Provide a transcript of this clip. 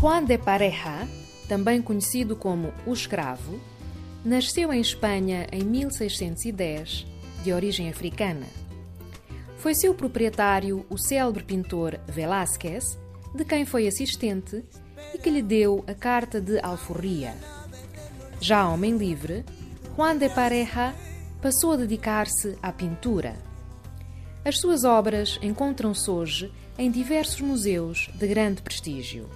Juan de Pareja, também conhecido como o Escravo, nasceu em Espanha em 1610, de origem africana. Foi seu proprietário o célebre pintor Velázquez, de quem foi assistente e que lhe deu a carta de alforria. Já homem livre, Juan de Pareja passou a dedicar-se à pintura. As suas obras encontram-se hoje em diversos museus de grande prestígio.